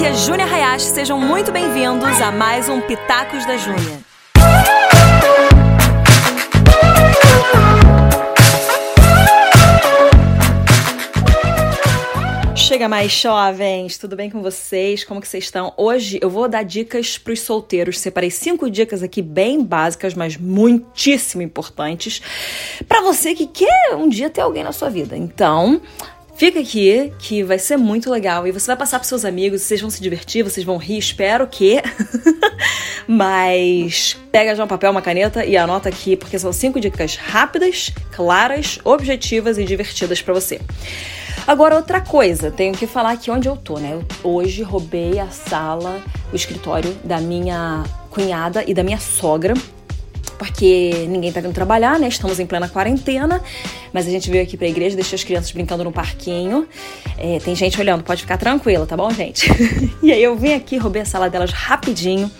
aqui é Júnia Hayashi, sejam muito bem-vindos a mais um Pitacos da Júnia. Chega mais jovens, tudo bem com vocês? Como que vocês estão? Hoje eu vou dar dicas para os solteiros. Separei cinco dicas aqui bem básicas, mas muitíssimo importantes para você que quer um dia ter alguém na sua vida. Então, Fica aqui que vai ser muito legal e você vai passar para seus amigos, vocês vão se divertir, vocês vão rir, espero que. Mas pega já um papel, uma caneta e anota aqui porque são cinco dicas rápidas, claras, objetivas e divertidas para você. Agora, outra coisa, tenho que falar aqui onde eu tô, né? Eu hoje roubei a sala, o escritório da minha cunhada e da minha sogra porque ninguém tá vindo trabalhar, né? Estamos em plena quarentena, mas a gente veio aqui pra igreja, deixou as crianças brincando no parquinho. É, tem gente olhando, pode ficar tranquila, tá bom, gente? e aí eu vim aqui, roubei a sala delas rapidinho.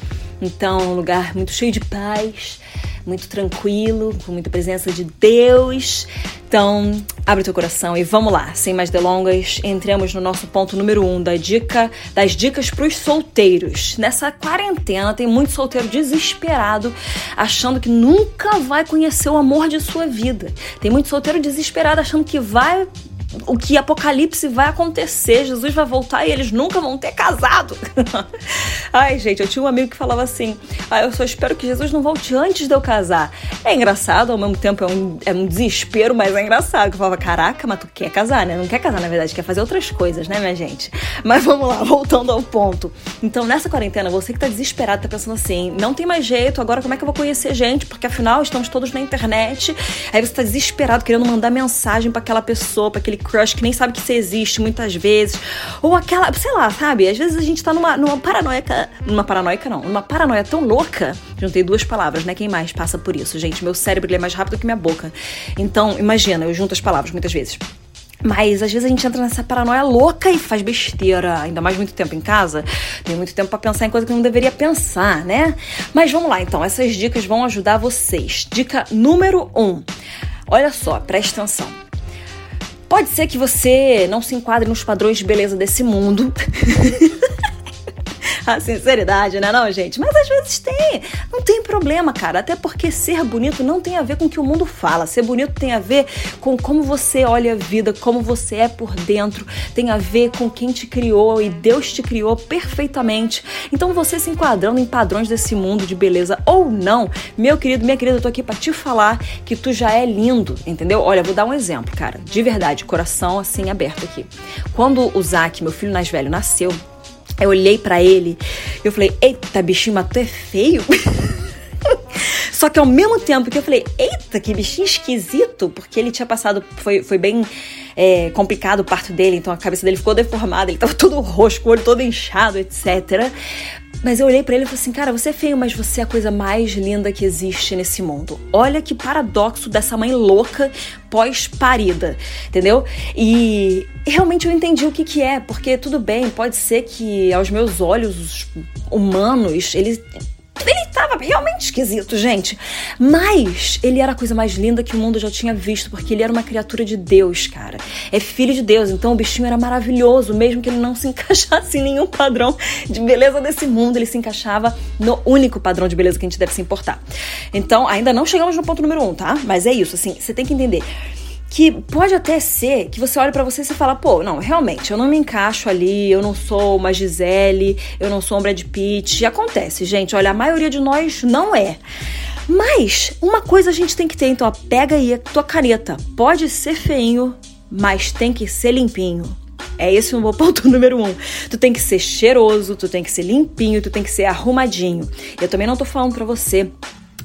Então, um lugar muito cheio de paz muito tranquilo, com muita presença de Deus. Então, abre teu coração e vamos lá, sem mais delongas, entramos no nosso ponto número um da dica, das dicas para os solteiros. Nessa quarentena tem muito solteiro desesperado, achando que nunca vai conhecer o amor de sua vida. Tem muito solteiro desesperado achando que vai o que Apocalipse vai acontecer, Jesus vai voltar e eles nunca vão ter casado. Ai, gente, eu tinha um amigo que falava assim: ah, eu só espero que Jesus não volte antes de eu casar. É engraçado, ao mesmo tempo é um, é um desespero, mas é engraçado. Eu falava: caraca, mas tu quer casar, né? Não quer casar, na verdade, quer fazer outras coisas, né, minha gente? Mas vamos lá, voltando ao ponto. Então, nessa quarentena, você que tá desesperado, tá pensando assim: não tem mais jeito, agora como é que eu vou conhecer gente? Porque afinal estamos todos na internet. Aí você tá desesperado, querendo mandar mensagem para aquela pessoa, para aquele crush que nem sabe que você existe muitas vezes. Ou aquela, sei lá, sabe? Às vezes a gente tá numa, numa paranoica. Numa paranoica, não. Numa paranoia tão louca. Juntei duas palavras, né? Quem mais passa por isso, gente? Meu cérebro é mais rápido que minha boca. Então, imagina, eu junto as palavras muitas vezes. Mas às vezes a gente entra nessa paranoia louca e faz besteira, ainda mais muito tempo em casa. Tem muito tempo para pensar em coisa que não deveria pensar, né? Mas vamos lá, então. Essas dicas vão ajudar vocês. Dica número um. Olha só, presta atenção. Pode ser que você não se enquadre nos padrões de beleza desse mundo. a sinceridade, né, não, gente? Mas às vezes tem. Não tem problema, cara. Até porque ser bonito não tem a ver com o que o mundo fala. Ser bonito tem a ver com como você olha a vida, como você é por dentro. Tem a ver com quem te criou e Deus te criou perfeitamente. Então você se enquadrando em padrões desse mundo de beleza ou não, meu querido, minha querida, eu tô aqui para te falar que tu já é lindo, entendeu? Olha, vou dar um exemplo, cara. De verdade, coração assim aberto aqui. Quando o Zac, meu filho mais velho, nasceu, eu olhei para ele e eu falei, eita, bichinho, mas tu é feio? Só que ao mesmo tempo que eu falei, eita, que bichinho esquisito, porque ele tinha passado, foi, foi bem é, complicado o parto dele, então a cabeça dele ficou deformada, ele tava todo roxo, o olho todo inchado, etc. Mas eu olhei para ele e falei assim, cara, você é feio, mas você é a coisa mais linda que existe nesse mundo. Olha que paradoxo dessa mãe louca pós-parida, entendeu? E realmente eu entendi o que que é, porque tudo bem, pode ser que aos meus olhos humanos, ele ele estava realmente esquisito, gente. Mas ele era a coisa mais linda que o mundo já tinha visto, porque ele era uma criatura de Deus, cara. É filho de Deus, então o bichinho era maravilhoso, mesmo que ele não se encaixasse em nenhum padrão de beleza desse mundo, ele se encaixava no único padrão de beleza que a gente deve se importar. Então, ainda não chegamos no ponto número um, tá? Mas é isso, assim, você tem que entender que pode até ser que você olhe para você e você fala, pô, não, realmente, eu não me encaixo ali, eu não sou uma Gisele, eu não sou um Brad Pitt. E acontece, gente, olha, a maioria de nós não é. Mas uma coisa a gente tem que ter, então, ó, pega aí a tua caneta. Pode ser feinho, mas tem que ser limpinho. É esse o meu ponto número um. Tu tem que ser cheiroso, tu tem que ser limpinho, tu tem que ser arrumadinho. Eu também não tô falando pra você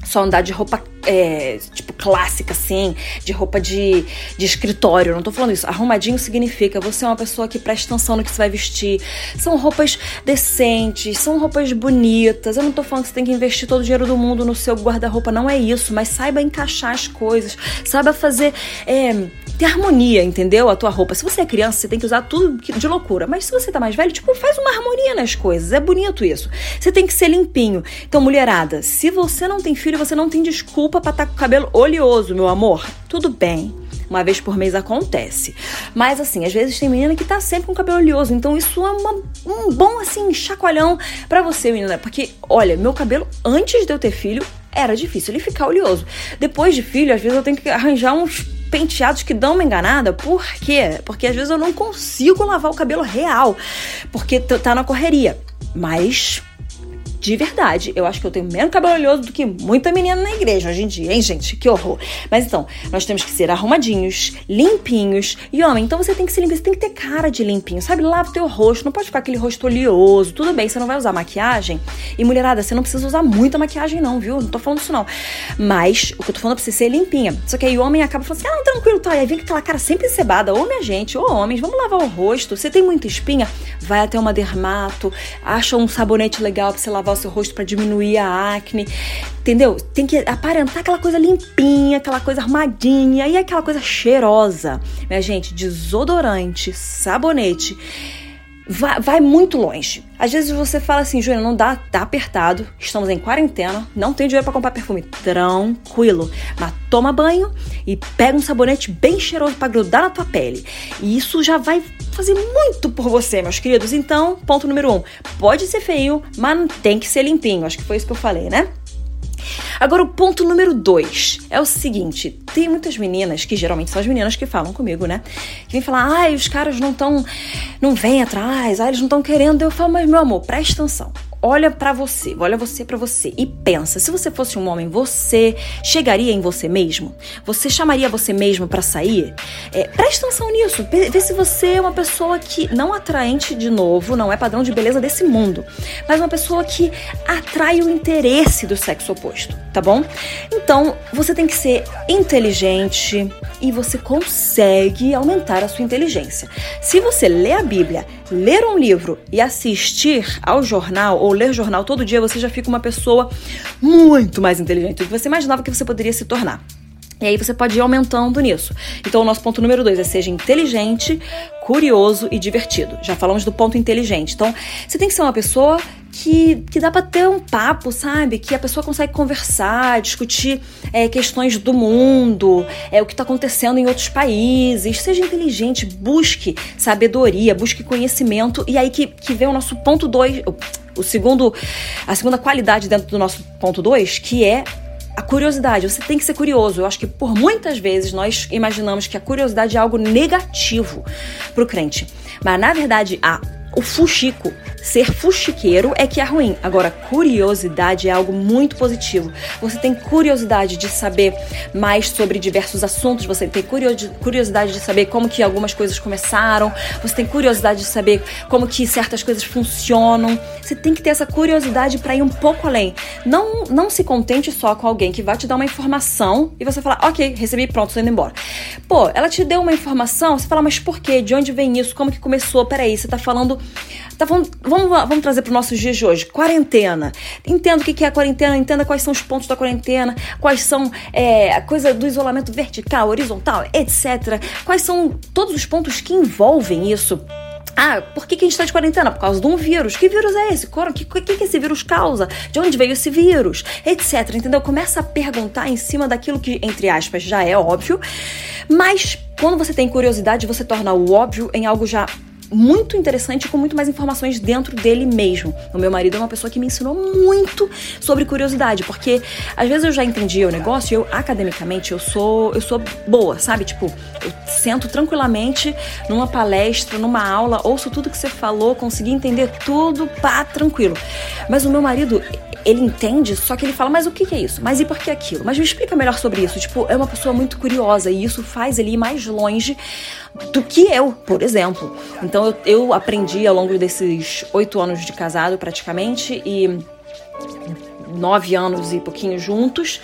só andar de roupa é, tipo clássica, assim, de roupa de, de escritório. Não tô falando isso. Arrumadinho significa você é uma pessoa que presta atenção no que você vai vestir. São roupas decentes, são roupas bonitas. Eu não tô falando que você tem que investir todo o dinheiro do mundo no seu guarda-roupa, não é isso. Mas saiba encaixar as coisas, saiba fazer. É, ter harmonia, entendeu? A tua roupa. Se você é criança, você tem que usar tudo de loucura. Mas se você tá mais velho, tipo, faz uma harmonia nas coisas. É bonito isso. Você tem que ser limpinho. Então, mulherada, se você não tem filho, você não tem desculpa pra estar tá com o cabelo oleoso, meu amor. Tudo bem. uma vez por mês acontece. Mas assim, às vezes tem menina que tá sempre com cabelo oleoso, então isso é uma, um bom assim chacoalhão para você, menina, porque olha, meu cabelo antes de eu ter filho era difícil ele ficar oleoso. Depois de filho, às vezes eu tenho que arranjar uns penteados que dão uma enganada. Por quê? Porque às vezes eu não consigo lavar o cabelo real, porque tá na correria. Mas de verdade. Eu acho que eu tenho menos cabelo oleoso do que muita menina na igreja hoje em dia, hein, gente? Que horror. Mas então, nós temos que ser arrumadinhos, limpinhos. E homem, então você tem que ser limpinho, você tem que ter cara de limpinho, sabe? Lava o teu rosto, não pode ficar aquele rosto oleoso. Tudo bem, você não vai usar maquiagem. E mulherada, você não precisa usar muita maquiagem, não, viu? Não tô falando isso, não. Mas o que eu tô falando é pra você ser limpinha. Só que aí o homem acaba falando assim: ah, não, tranquilo, tá. E aí vem aquela cara sempre cebada. Ô, minha gente, ô, homens, vamos lavar o rosto. Você tem muita espinha? Vai até uma dermato, acha um sabonete legal pra você lavar seu rosto para diminuir a acne. Entendeu? Tem que aparentar aquela coisa limpinha, aquela coisa armadinha e aquela coisa cheirosa. Minha gente, desodorante, sabonete vai, vai, muito longe. Às vezes você fala assim, Júlia, não dá, tá apertado, estamos em quarentena, não tem dinheiro para comprar perfume. Tranquilo. Mas toma banho e pega um sabonete bem cheiroso para grudar na tua pele. E isso já vai fazer muito por você, meus queridos. Então, ponto número um: pode ser feio, mas tem que ser limpinho. Acho que foi isso que eu falei, né? Agora, o ponto número dois é o seguinte: tem muitas meninas, que geralmente são as meninas que falam comigo, né? Que vêm falar, ai, os caras não estão. não vêm atrás, ai, eles não estão querendo. Eu falo, mas meu amor, presta atenção olha para você, olha você para você e pensa, se você fosse um homem, você chegaria em você mesmo? Você chamaria você mesmo para sair? É, presta atenção nisso, vê se você é uma pessoa que não atraente de novo, não é padrão de beleza desse mundo, mas uma pessoa que atrai o interesse do sexo oposto, tá bom? Então, você tem que ser inteligente e você consegue aumentar a sua inteligência. Se você lê a Bíblia, ler um livro e assistir ao jornal ou ler jornal todo dia, você já fica uma pessoa muito mais inteligente do que você imaginava que você poderia se tornar. E aí você pode ir aumentando nisso. Então o nosso ponto número dois é seja inteligente, curioso e divertido. Já falamos do ponto inteligente. Então você tem que ser uma pessoa que, que dá para ter um papo, sabe? Que a pessoa consegue conversar, discutir é, questões do mundo, é, o que está acontecendo em outros países. Seja inteligente, busque sabedoria, busque conhecimento. E aí que, que vem o nosso ponto dois, o segundo, a segunda qualidade dentro do nosso ponto dois, que é a curiosidade, você tem que ser curioso. Eu acho que por muitas vezes nós imaginamos que a curiosidade é algo negativo para o crente. Mas na verdade, a o fuxico, ser fuxiqueiro é que é ruim. Agora, curiosidade é algo muito positivo. Você tem curiosidade de saber mais sobre diversos assuntos, você tem curiosidade de saber como que algumas coisas começaram, você tem curiosidade de saber como que certas coisas funcionam. Você tem que ter essa curiosidade para ir um pouco além. Não, não se contente só com alguém que vai te dar uma informação e você falar, ok, recebi, pronto, tô indo embora. Pô, ela te deu uma informação, você fala, mas por quê? De onde vem isso? Como que começou? Peraí, você tá falando Tá, vamos, vamos, trazer para os nossos dias de hoje. Quarentena. Entenda o que é a quarentena, entenda quais são os pontos da quarentena, quais são é, a coisa do isolamento vertical, horizontal, etc. Quais são todos os pontos que envolvem isso. Ah, por que, que a gente está de quarentena? Por causa de um vírus. Que vírus é esse? O que, que, que esse vírus causa? De onde veio esse vírus? Etc. Entendeu? Começa a perguntar em cima daquilo que, entre aspas, já é óbvio, mas quando você tem curiosidade, você torna o óbvio em algo já muito interessante com muito mais informações dentro dele mesmo. O meu marido é uma pessoa que me ensinou muito sobre curiosidade, porque às vezes eu já entendia o negócio eu academicamente eu sou eu sou boa, sabe? Tipo, eu sento tranquilamente numa palestra, numa aula, ouço tudo que você falou, consegui entender tudo, pá, tranquilo. Mas o meu marido, ele entende, só que ele fala, mas o que, é isso? Mas e por que aquilo? Mas me explica melhor sobre isso. Tipo, é uma pessoa muito curiosa e isso faz ele ir mais longe do que eu, por exemplo. Então eu, eu aprendi ao longo desses oito anos de casado, praticamente, e nove anos e pouquinho juntos.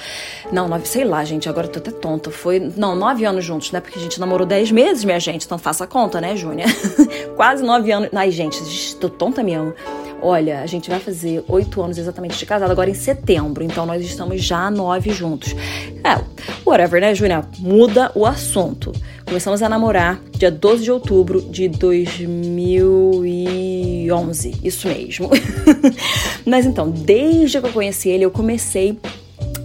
Não, nove, sei lá, gente, agora eu tô até tonta. Foi, não, nove anos juntos, né? Porque a gente namorou dez meses, minha gente, então faça a conta, né, Júnia? Quase nove anos. Ai, gente, tô tonta mesmo. Olha, a gente vai fazer oito anos exatamente de casado agora em setembro, então nós estamos já nove juntos. É, whatever, né, Júlia? Muda o assunto. Começamos a namorar dia 12 de outubro de 2011, isso mesmo. Mas então, desde que eu conheci ele, eu comecei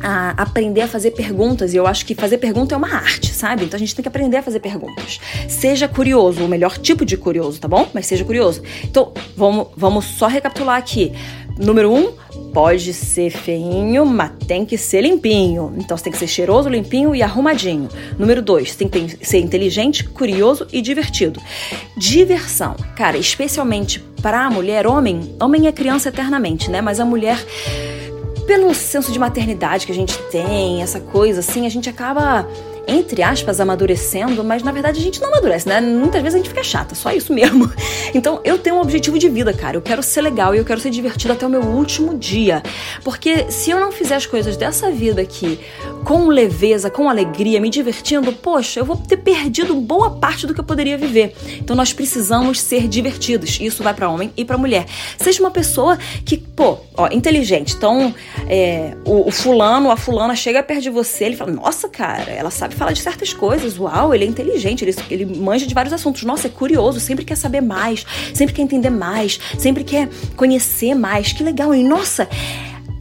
a aprender a fazer perguntas. E eu acho que fazer pergunta é uma arte, sabe? Então a gente tem que aprender a fazer perguntas. Seja curioso, o melhor tipo de curioso, tá bom? Mas seja curioso. Então, vamos, vamos só recapitular aqui. Número um, pode ser feinho, mas tem que ser limpinho. Então você tem que ser cheiroso, limpinho e arrumadinho. Número dois, tem que ser inteligente, curioso e divertido. Diversão, cara, especialmente para a mulher, homem, homem é criança eternamente, né? Mas a mulher pelo senso de maternidade que a gente tem, essa coisa assim, a gente acaba entre aspas, amadurecendo, mas na verdade a gente não amadurece, né? Muitas vezes a gente fica chata, só isso mesmo. Então eu tenho um objetivo de vida, cara. Eu quero ser legal e eu quero ser divertido até o meu último dia. Porque se eu não fizer as coisas dessa vida aqui com leveza, com alegria, me divertindo, poxa, eu vou ter perdido boa parte do que eu poderia viver. Então nós precisamos ser divertidos. Isso vai para homem e para mulher. Seja uma pessoa que, pô, ó, inteligente. Então, é, o, o fulano, a fulana chega perto de você, ele fala: Nossa, cara, ela sabe falar de certas coisas. Uau, ele é inteligente, ele, ele manja de vários assuntos. Nossa, é curioso, sempre quer saber mais, sempre quer entender mais, sempre quer conhecer mais. Que legal, hein? Nossa,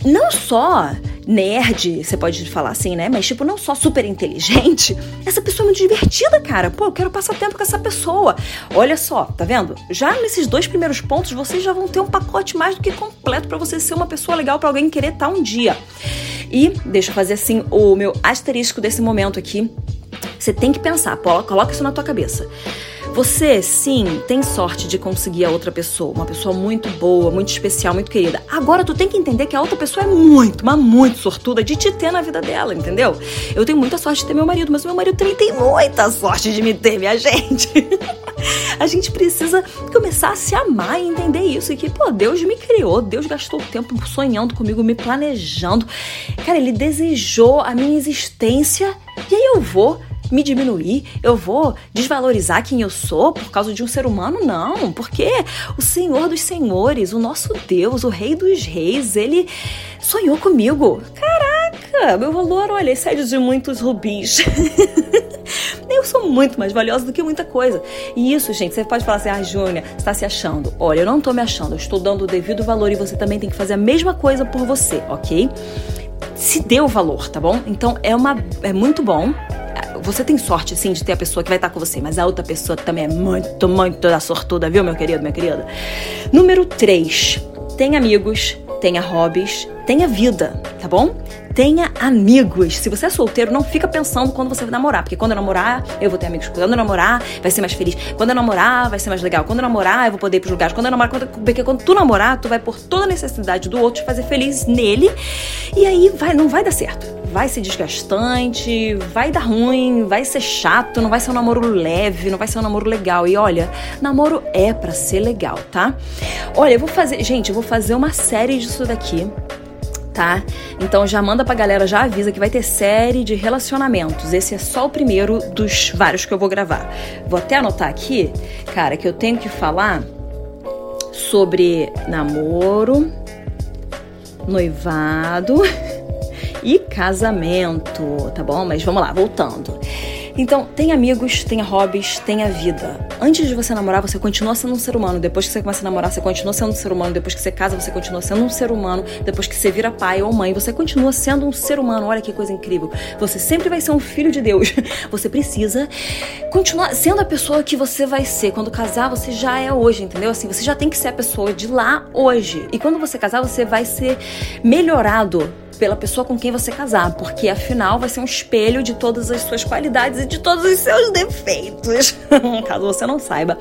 não só nerd, você pode falar assim, né? Mas, tipo, não só super inteligente, essa pessoa é muito divertida, cara. Pô, eu quero passar tempo com essa pessoa. Olha só, tá vendo? Já nesses dois primeiros pontos, vocês já vão ter um pacote mais do que completo para você ser uma pessoa legal para alguém querer estar tá um dia. E deixa eu fazer assim o meu asterisco desse momento aqui. Você tem que pensar, coloca isso na tua cabeça. Você, sim, tem sorte de conseguir a outra pessoa, uma pessoa muito boa, muito especial, muito querida. Agora tu tem que entender que a outra pessoa é muito, mas muito sortuda de te ter na vida dela, entendeu? Eu tenho muita sorte de ter meu marido, mas meu marido também tem muita sorte de me ter, minha gente. a gente precisa começar a se amar e entender isso. E que, pô, Deus me criou, Deus gastou tempo sonhando comigo, me planejando. Cara, Ele desejou a minha existência e aí eu vou me diminuir, eu vou desvalorizar quem eu sou por causa de um ser humano? Não, porque o Senhor dos Senhores, o nosso Deus, o Rei dos Reis, ele sonhou comigo. Caraca, meu valor, olha, excede de muitos rubis. Eu sou muito mais valiosa do que muita coisa. E isso, gente, você pode falar assim, ah, Júnia, você tá se achando. Olha, eu não tô me achando, eu estou dando o devido valor e você também tem que fazer a mesma coisa por você, ok? Se dê o valor, tá bom? Então é uma é muito bom você tem sorte, sim, de ter a pessoa que vai estar com você, mas a outra pessoa também é muito, muito da sortuda, viu, meu querido, minha querida? Número 3. Tem amigos, tenha hobbies, tenha vida, tá bom? Tenha amigos. Se você é solteiro, não fica pensando quando você vai namorar, porque quando eu namorar, eu vou ter amigos. Quando eu namorar, vai ser mais feliz. Quando eu namorar, vai ser mais legal. Quando eu namorar, eu vou poder ir pros lugares. Quando eu namorar, quando, porque quando tu namorar, tu vai por toda a necessidade do outro te fazer feliz nele, e aí vai, não vai dar certo. Vai ser desgastante, vai dar ruim, vai ser chato, não vai ser um namoro leve, não vai ser um namoro legal. E olha, namoro é para ser legal, tá? Olha, eu vou fazer, gente, eu vou fazer uma série disso daqui tá? Então já manda pra galera, já avisa que vai ter série de relacionamentos. Esse é só o primeiro dos vários que eu vou gravar. Vou até anotar aqui, cara, que eu tenho que falar sobre namoro, noivado e casamento, tá bom? Mas vamos lá, voltando. Então, tem amigos, tenha hobbies, tenha vida. Antes de você namorar, você continua sendo um ser humano. Depois que você começa a namorar, você continua sendo um ser humano. Depois que você casa, você continua sendo um ser humano. Depois que você vira pai ou mãe, você continua sendo um ser humano. Olha que coisa incrível. Você sempre vai ser um filho de Deus. Você precisa continuar sendo a pessoa que você vai ser. Quando casar, você já é hoje, entendeu? Assim, você já tem que ser a pessoa de lá hoje. E quando você casar, você vai ser melhorado pela pessoa com quem você casar, porque afinal vai ser um espelho de todas as suas qualidades e de todos os seus defeitos. Caso você não saiba,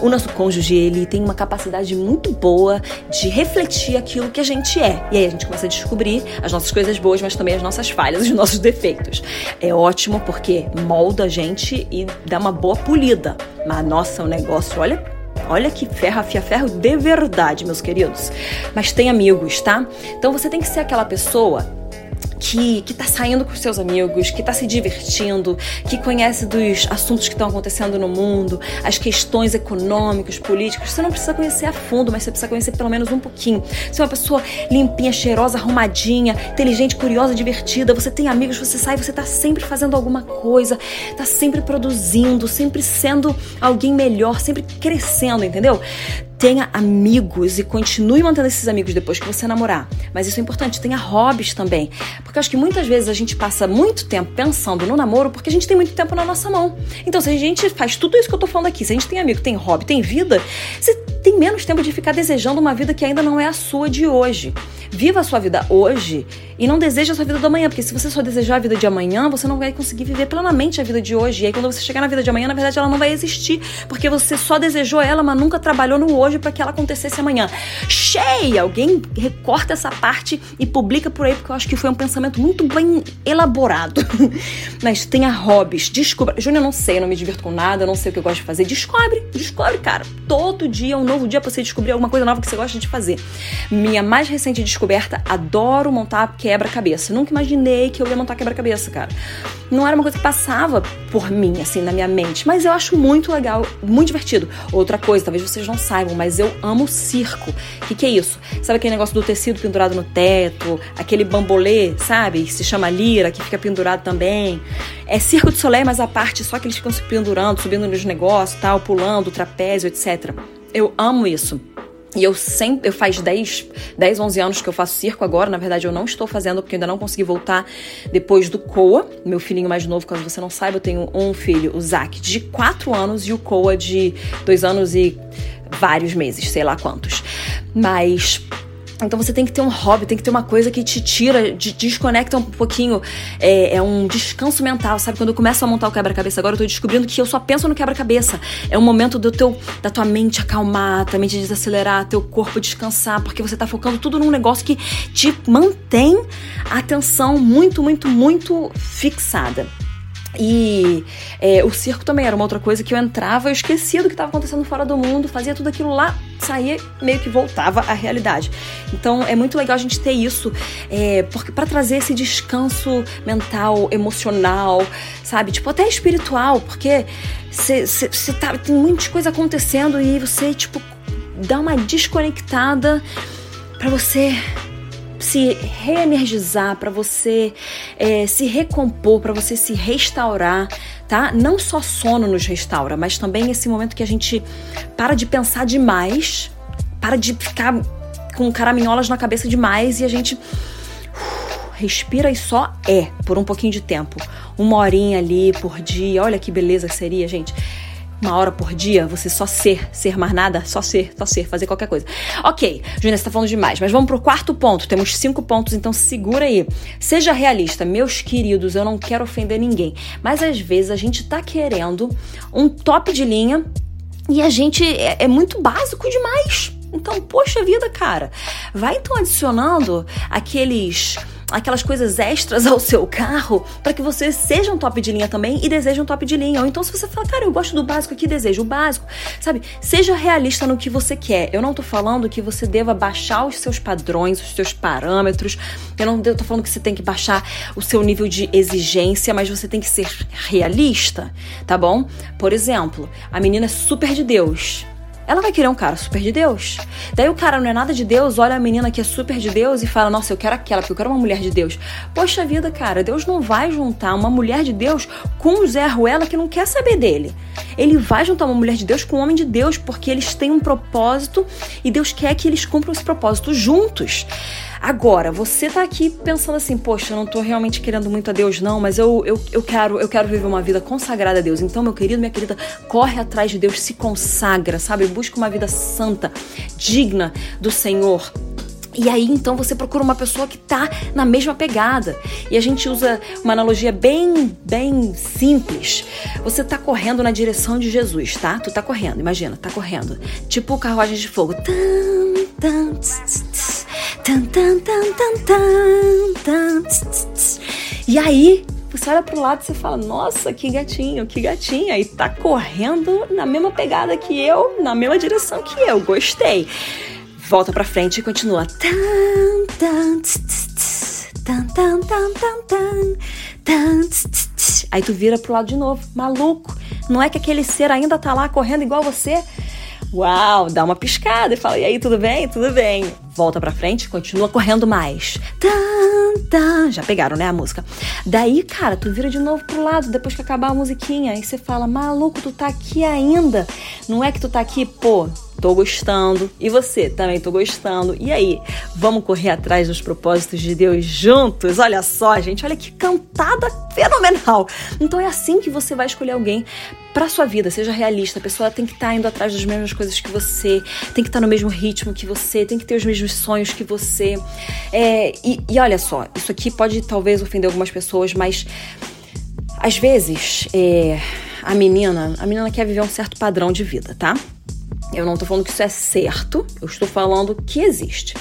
o nosso cônjuge ele tem uma capacidade muito boa de refletir aquilo que a gente é. E aí a gente começa a descobrir as nossas coisas boas, mas também as nossas falhas, os nossos defeitos. É ótimo porque molda a gente e dá uma boa polida. Mas nossa, o negócio, olha, Olha que ferro afia ferro de verdade, meus queridos. Mas tem amigos, tá? Então você tem que ser aquela pessoa que, que tá saindo com seus amigos, que tá se divertindo, que conhece dos assuntos que estão acontecendo no mundo, as questões econômicas, políticas. Você não precisa conhecer a fundo, mas você precisa conhecer pelo menos um pouquinho. Você é uma pessoa limpinha, cheirosa, arrumadinha, inteligente, curiosa, divertida. Você tem amigos, você sai, você tá sempre fazendo alguma coisa, tá sempre produzindo, sempre sendo alguém melhor, sempre crescendo, entendeu? Tenha amigos e continue mantendo esses amigos depois que você namorar. Mas isso é importante, tenha hobbies também. Porque acho que muitas vezes a gente passa muito tempo pensando no namoro porque a gente tem muito tempo na nossa mão. Então, se a gente faz tudo isso que eu tô falando aqui, se a gente tem amigo, tem hobby, tem vida, você tem menos tempo de ficar desejando uma vida que ainda não é a sua de hoje. Viva a sua vida hoje e não deseja a sua vida do amanhã, porque se você só desejar a vida de amanhã, você não vai conseguir viver plenamente a vida de hoje. E aí, quando você chegar na vida de amanhã, na verdade, ela não vai existir, porque você só desejou ela, mas nunca trabalhou no hoje para que ela acontecesse amanhã. Cheia! Alguém recorta essa parte e publica por aí, porque eu acho que foi um pensamento muito bem elaborado. mas tenha hobbies, descubra. Júnior, eu não sei, eu não me divirto com nada, eu não sei o que eu gosto de fazer. Descobre, descobre, cara. Todo dia é um novo dia pra você descobrir alguma coisa nova que você gosta de fazer. Minha mais recente descoberta, adoro montar quebra-cabeça. Nunca imaginei que eu ia montar quebra-cabeça, cara. Não era uma coisa que passava por mim, assim, na minha mente, mas eu acho muito legal, muito divertido. Outra coisa, talvez vocês não saibam, mas eu amo circo. O que, que é isso? Sabe aquele negócio do tecido pendurado no teto, aquele bambolê, sabe? Que se chama lira, que fica pendurado também. É circo de soleil, mas a parte só que eles ficam se pendurando, subindo nos negócios, tal, pulando, trapézio, etc. Eu amo isso. E eu sempre, eu faz 10, 10, 11 anos que eu faço circo agora. Na verdade, eu não estou fazendo porque eu ainda não consegui voltar depois do Coa. Meu filhinho mais novo, caso você não saiba, eu tenho um filho, o Zac, de 4 anos e o Coa de 2 anos e vários meses, sei lá quantos. Mas então você tem que ter um hobby, tem que ter uma coisa que te tira, de, desconecta um pouquinho. É, é, um descanso mental, sabe? Quando eu começo a montar o quebra-cabeça agora, eu tô descobrindo que eu só penso no quebra-cabeça. É um momento do teu, da tua mente acalmar, tua mente desacelerar, teu corpo descansar, porque você tá focando tudo num negócio que te mantém a atenção muito, muito, muito fixada. E é, o circo também era uma outra coisa que eu entrava, eu esquecia do que estava acontecendo fora do mundo, fazia tudo aquilo lá, saía meio que voltava à realidade. Então é muito legal a gente ter isso, é, porque para trazer esse descanso mental, emocional, sabe, tipo até espiritual, porque você tá tem muita coisa acontecendo e você tipo dá uma desconectada para você se reenergizar, para você é, se recompor, para você se restaurar, tá? Não só sono nos restaura, mas também esse momento que a gente para de pensar demais, para de ficar com caraminholas na cabeça demais e a gente respira e só é por um pouquinho de tempo. Uma horinha ali por dia, olha que beleza que seria, gente uma hora por dia, você só ser, ser mais nada, só ser, só ser, fazer qualquer coisa. Ok, Júnior, você tá falando demais, mas vamos pro quarto ponto. Temos cinco pontos, então segura aí. Seja realista, meus queridos, eu não quero ofender ninguém, mas às vezes a gente tá querendo um top de linha e a gente é, é muito básico demais. Então, poxa vida, cara, vai então adicionando aqueles aquelas coisas extras ao seu carro para que você seja um top de linha também e deseje um top de linha. Ou então, se você fala, cara, eu gosto do básico aqui, desejo o básico, sabe? Seja realista no que você quer. Eu não tô falando que você deva baixar os seus padrões, os seus parâmetros. Eu não tô falando que você tem que baixar o seu nível de exigência, mas você tem que ser realista, tá bom? Por exemplo, a menina é super de Deus ela vai querer um cara super de Deus. Daí o cara não é nada de Deus, olha a menina que é super de Deus e fala: Nossa, eu quero aquela, porque eu quero uma mulher de Deus. Poxa vida, cara, Deus não vai juntar uma mulher de Deus com um Zé Ruela que não quer saber dele. Ele vai juntar uma mulher de Deus com um homem de Deus, porque eles têm um propósito e Deus quer que eles cumpram esse propósito juntos. Agora, você tá aqui pensando assim, poxa, eu não tô realmente querendo muito a Deus, não, mas eu, eu, eu, quero, eu quero viver uma vida consagrada a Deus. Então, meu querido, minha querida, corre atrás de Deus, se consagra, sabe? Busca uma vida santa, digna do Senhor. E aí então você procura uma pessoa que tá na mesma pegada. E a gente usa uma analogia bem, bem simples. Você tá correndo na direção de Jesus, tá? Tu tá correndo, imagina, tá correndo. Tipo carruagem de fogo. E aí, você olha pro lado e você fala: Nossa, que gatinho, que gatinha. E tá correndo na mesma pegada que eu, na mesma direção que eu. Gostei volta pra frente e continua. Aí tu vira pro lado de novo, maluco. Não é que aquele ser ainda tá lá correndo igual você? Uau, dá uma piscada e fala: E aí, tudo bem? Tudo bem. Volta pra frente, continua correndo mais. Tan, tan. Já pegaram, né, a música? Daí, cara, tu vira de novo pro lado depois que acabar a musiquinha. Aí você fala, maluco, tu tá aqui ainda. Não é que tu tá aqui, pô, tô gostando. E você também tô gostando. E aí, vamos correr atrás dos propósitos de Deus juntos? Olha só, gente, olha que cantada fenomenal. Então é assim que você vai escolher alguém para sua vida, seja realista. A pessoa tem que estar tá indo atrás das mesmas coisas que você, tem que estar tá no mesmo ritmo que você, tem que ter os mesmos sonhos que você. É, e, e olha só, isso aqui pode talvez ofender algumas pessoas, mas às vezes é, a menina, a menina quer viver um certo padrão de vida, tá? Eu não tô falando que isso é certo, eu estou falando que existe.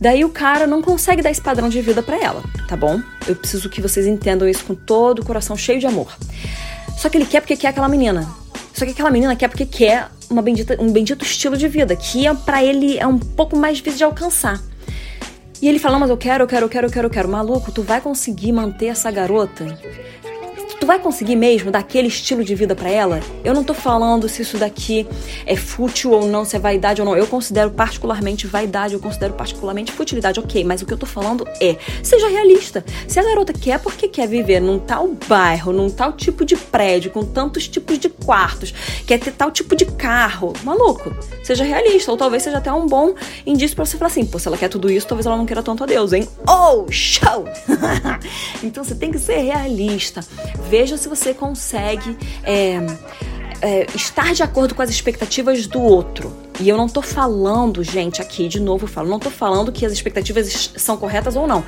Daí o cara não consegue dar esse padrão de vida para ela, tá bom? Eu preciso que vocês entendam isso com todo o coração cheio de amor. Só que ele quer porque quer aquela menina. Só que aquela menina quer porque quer uma bendita, um bendito estilo de vida, que é para ele é um pouco mais difícil de alcançar. E ele fala, mas eu quero, eu quero, eu quero, eu quero, eu quero. Maluco, tu vai conseguir manter essa garota tu vai conseguir mesmo dar aquele estilo de vida para ela? Eu não tô falando se isso daqui é fútil ou não, se é vaidade ou não. Eu considero particularmente vaidade, eu considero particularmente futilidade, ok. Mas o que eu tô falando é, seja realista. Se a garota quer porque quer viver num tal bairro, num tal tipo de prédio, com tantos tipos de quartos, quer ter tal tipo de carro, maluco, seja realista. Ou talvez seja até um bom indício para você falar assim, pô, se ela quer tudo isso, talvez ela não queira tanto a Deus, hein? Oh, show! então você tem que ser realista Veja se você consegue é, é, estar de acordo com as expectativas do outro. E eu não tô falando, gente, aqui de novo eu falo, não tô falando que as expectativas são corretas ou não.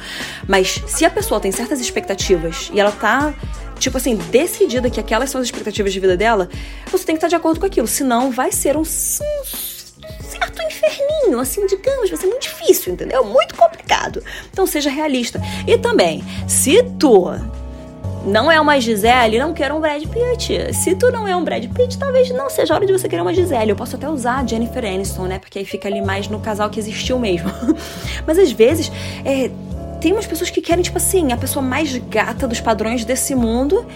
Mas se a pessoa tem certas expectativas e ela tá, tipo assim, decidida que aquelas são as expectativas de vida dela, você tem que estar de acordo com aquilo. Senão vai ser um, um certo inferninho, assim, digamos, vai ser muito difícil, entendeu? Muito complicado. Então seja realista. E também, se tu não é uma Gisele, não quero um Brad Pitt. Se tu não é um Brad Pitt, talvez não seja hora de você querer uma Gisele. Eu posso até usar a Jennifer Aniston, né? Porque aí fica ali mais no casal que existiu mesmo. Mas às vezes, é, tem umas pessoas que querem, tipo assim, a pessoa mais gata dos padrões desse mundo,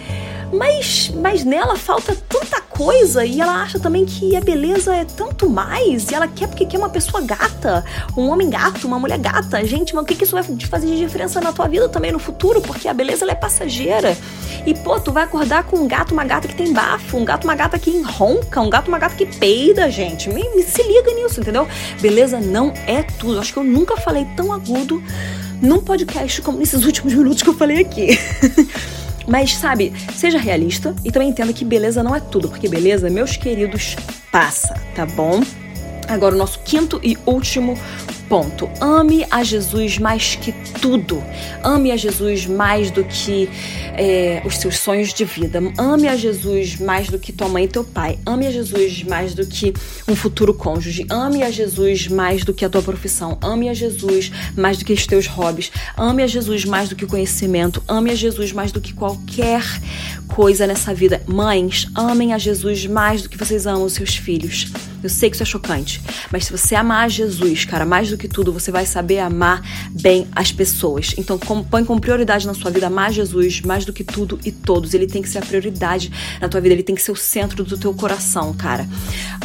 mas, mas nela falta tanta coisa e ela acha também que a beleza é tanto mais e ela quer porque quer uma pessoa gata, um homem gato, uma mulher gata. Gente, mas o que, que isso vai fazer de diferença na tua vida também no futuro? Porque a beleza ela é passageira. E, pô, tu vai acordar com um gato, uma gata que tem bafo, um gato, uma gata que ronca, um gato, uma gata que peida, gente. Me, me se liga nisso, entendeu? Beleza não é tudo. Acho que eu nunca falei tão agudo num podcast como nesses últimos minutos que eu falei aqui. Mas, sabe, seja realista e também entenda que beleza não é tudo, porque beleza, meus queridos, passa, tá bom? Agora, o nosso quinto e último Ponto. Ame a Jesus mais que tudo. Ame a Jesus mais do que é, os seus sonhos de vida. Ame a Jesus mais do que tua mãe e teu pai. Ame a Jesus mais do que um futuro cônjuge. Ame a Jesus mais do que a tua profissão. Ame a Jesus mais do que os teus hobbies. Ame a Jesus mais do que o conhecimento. Ame a Jesus mais do que qualquer coisa nessa vida. Mães, amem a Jesus mais do que vocês amam os seus filhos. Eu sei que isso é chocante, mas se você amar a Jesus, cara, mais do que tudo, você vai saber amar bem as pessoas. Então, põe como prioridade na sua vida amar Jesus mais do que tudo e todos. Ele tem que ser a prioridade na tua vida, ele tem que ser o centro do teu coração, cara.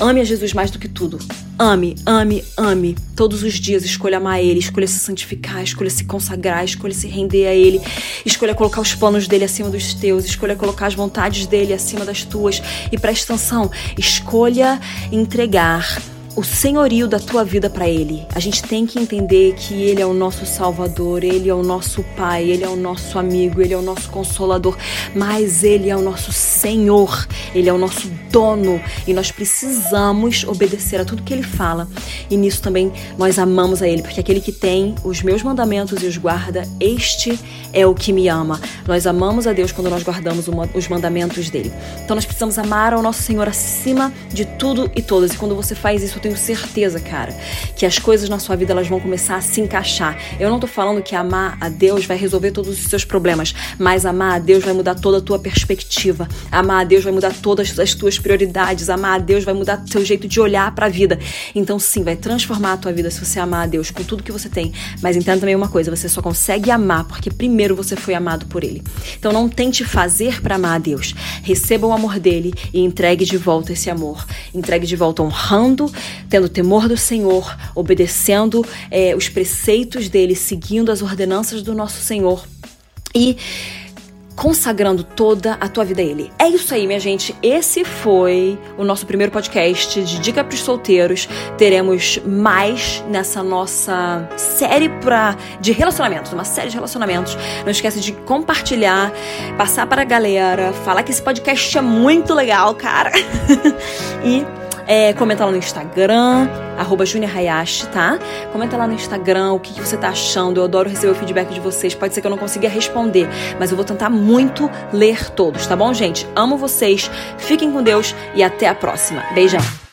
Ame a Jesus mais do que tudo. Ame, ame, ame. Todos os dias escolha amar Ele, escolha se santificar, escolha se consagrar, escolha se render a Ele, escolha colocar os planos dele acima dos teus, escolha colocar as vontades dele acima das tuas. E preste atenção, escolha entregar o senhorio da tua vida para Ele. A gente tem que entender que Ele é o nosso Salvador, Ele é o nosso Pai, Ele é o nosso amigo, Ele é o nosso Consolador, mas Ele é o nosso Senhor, Ele é o nosso dono e nós precisamos obedecer a tudo que Ele fala. E nisso também nós amamos a Ele, porque aquele que tem os meus mandamentos e os guarda, este é o que me ama. Nós amamos a Deus quando nós guardamos os mandamentos dele. Então nós precisamos amar ao nosso Senhor acima de tudo e todas. E quando você faz isso, tenho certeza, cara, que as coisas na sua vida elas vão começar a se encaixar. Eu não tô falando que amar a Deus vai resolver todos os seus problemas, mas amar a Deus vai mudar toda a tua perspectiva. Amar a Deus vai mudar todas as tuas prioridades. Amar a Deus vai mudar teu jeito de olhar para a vida. Então, sim, vai transformar a tua vida se você amar a Deus com tudo que você tem. Mas entenda também uma coisa, você só consegue amar porque primeiro você foi amado por ele. Então, não tente fazer para amar a Deus. Receba o amor dele e entregue de volta esse amor. Entregue de volta honrando tendo temor do Senhor, obedecendo é, os preceitos dele, seguindo as ordenanças do nosso Senhor e consagrando toda a tua vida a Ele. É isso aí, minha gente. Esse foi o nosso primeiro podcast de Dica para os Solteiros. Teremos mais nessa nossa série pra, de relacionamentos, uma série de relacionamentos. Não esquece de compartilhar, passar para a galera, falar que esse podcast é muito legal, cara. e é, comenta lá no Instagram, arroba Hayashi, tá? Comenta lá no Instagram o que, que, você tá achando. Eu adoro receber o feedback de vocês. Pode ser que eu não consiga responder, mas eu vou tentar muito ler todos, tá bom, gente? Amo vocês, fiquem com Deus e até a próxima. Beijão!